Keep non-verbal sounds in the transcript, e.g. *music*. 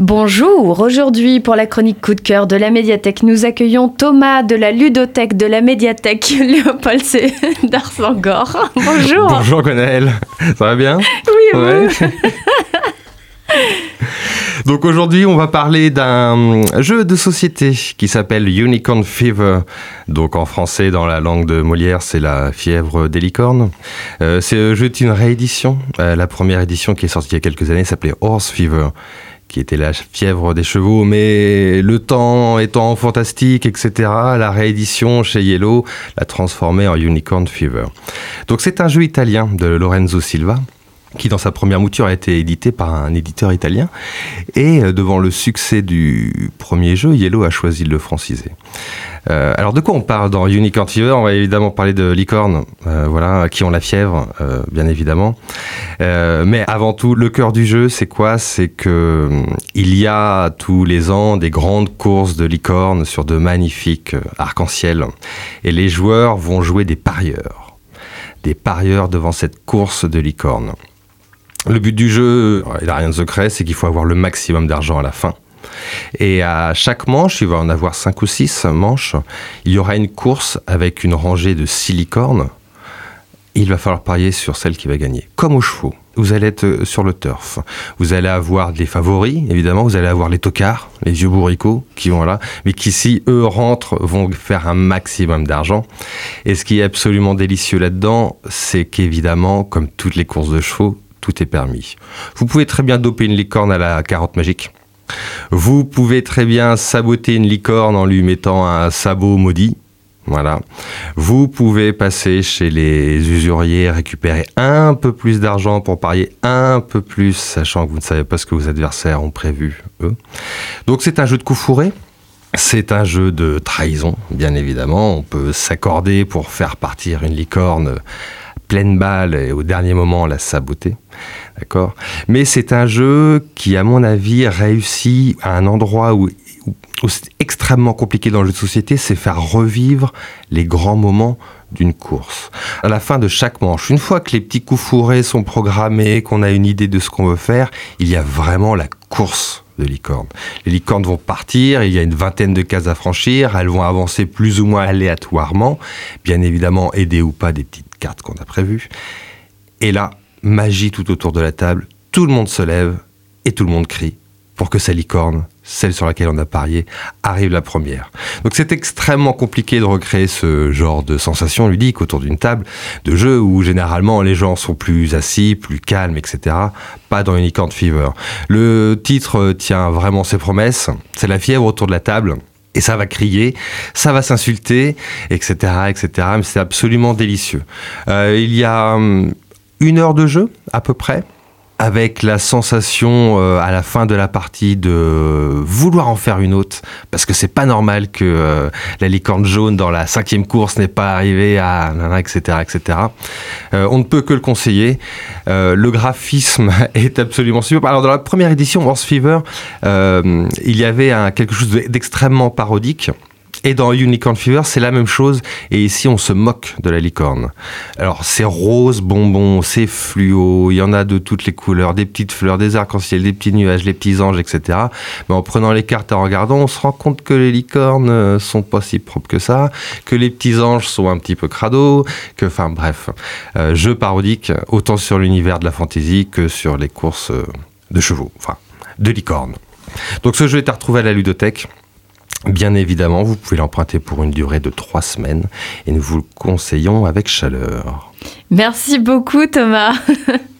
Bonjour, aujourd'hui pour la chronique coup de cœur de la médiathèque, nous accueillons Thomas de la ludothèque de la médiathèque *laughs* Léopold C. d'Arsangor. *laughs* Bonjour. Bonjour Gwenaël, ça va bien? Oui, Ouais. *laughs* Donc aujourd'hui, on va parler d'un jeu de société qui s'appelle Unicorn Fever. Donc en français, dans la langue de Molière, c'est la fièvre des licornes. Euh, ce jeu est une réédition. Euh, la première édition qui est sortie il y a quelques années s'appelait Horse Fever qui était la fièvre des chevaux, mais le temps étant fantastique, etc., la réédition chez Yellow l'a transformé en Unicorn Fever. Donc c'est un jeu italien de Lorenzo Silva, qui dans sa première mouture a été édité par un éditeur italien. Et euh, devant le succès du premier jeu, Yellow a choisi de le franciser. Euh, alors de quoi on parle dans Unicorn Fever? On va évidemment parler de licornes, euh, voilà, qui ont la fièvre, bien évidemment. Mais avant tout, le cœur du jeu, c'est quoi? C'est que il y a tous les ans des grandes courses de licornes sur de magnifiques arcs-en-ciel, et les joueurs vont jouer des parieurs, des parieurs devant cette course de licornes. Le but du jeu, il n'a rien de secret, c'est qu'il faut avoir le maximum d'argent à la fin. Et à chaque manche, il va en avoir 5 ou 6 manches, il y aura une course avec une rangée de 6 licornes. Il va falloir parier sur celle qui va gagner. Comme aux chevaux, vous allez être euh, sur le turf. Vous allez avoir des favoris, évidemment, vous allez avoir les tocards, les vieux bourricots qui vont là, mais qui, si eux rentrent, vont faire un maximum d'argent. Et ce qui est absolument délicieux là-dedans, c'est qu'évidemment, comme toutes les courses de chevaux, tout est permis. Vous pouvez très bien doper une licorne à la carotte magique. Vous pouvez très bien saboter une licorne en lui mettant un sabot maudit. Voilà. Vous pouvez passer chez les usuriers, récupérer un peu plus d'argent pour parier un peu plus, sachant que vous ne savez pas ce que vos adversaires ont prévu, eux. Donc c'est un jeu de coup fourré. C'est un jeu de trahison, bien évidemment. On peut s'accorder pour faire partir une licorne pleine balle et au dernier moment la saboter. D'accord? Mais c'est un jeu qui, à mon avis, réussit à un endroit où, où- c'est extrêmement compliqué dans le jeu de société, c'est faire revivre les grands moments d'une course. À la fin de chaque manche, une fois que les petits coups fourrés sont programmés, qu'on a une idée de ce qu'on veut faire, il y a vraiment la course de licorne. Les licornes vont partir, il y a une vingtaine de cases à franchir, elles vont avancer plus ou moins aléatoirement, bien évidemment aidées ou pas des petites cartes qu'on a prévues. Et là, magie tout autour de la table, tout le monde se lève et tout le monde crie pour que sa licorne, celle sur laquelle on a parié, arrive la première. Donc c'est extrêmement compliqué de recréer ce genre de sensation ludique autour d'une table de jeu où généralement les gens sont plus assis, plus calmes, etc. Pas dans Unicorn Fever. Le titre tient vraiment ses promesses. C'est la fièvre autour de la table. Et ça va crier, ça va s'insulter, etc., etc. Mais c'est absolument délicieux. Euh, il y a hum, une heure de jeu à peu près, avec la sensation euh, à la fin de la partie de vouloir en faire une autre, parce que c'est pas normal que euh, la licorne jaune dans la cinquième course n'ait pas arrivé à etc., etc. Euh, on ne peut que le conseiller. Euh, le graphisme *laughs* est absolument super. Alors dans la première édition, Horse Fever, euh, il y avait un, quelque chose de- d'extrêmement parodique. Et dans Unicorn Fever, c'est la même chose. Et ici, on se moque de la licorne. Alors, c'est rose, bonbon, c'est fluo. Il y en a de toutes les couleurs, des petites fleurs, des arcs-en-ciel, des petits nuages, les petits anges, etc. Mais en prenant les cartes et en regardant, on se rend compte que les licornes euh, sont pas si propres que ça, que les petits anges sont un petit peu crado, que, enfin, bref, euh, jeu parodique autant sur l'univers de la fantasy que sur les courses euh, de chevaux, enfin, de licornes. Donc, ce jeu est à retrouver à la ludothèque. Bien évidemment, vous pouvez l'emprunter pour une durée de trois semaines et nous vous le conseillons avec chaleur. Merci beaucoup Thomas. *laughs*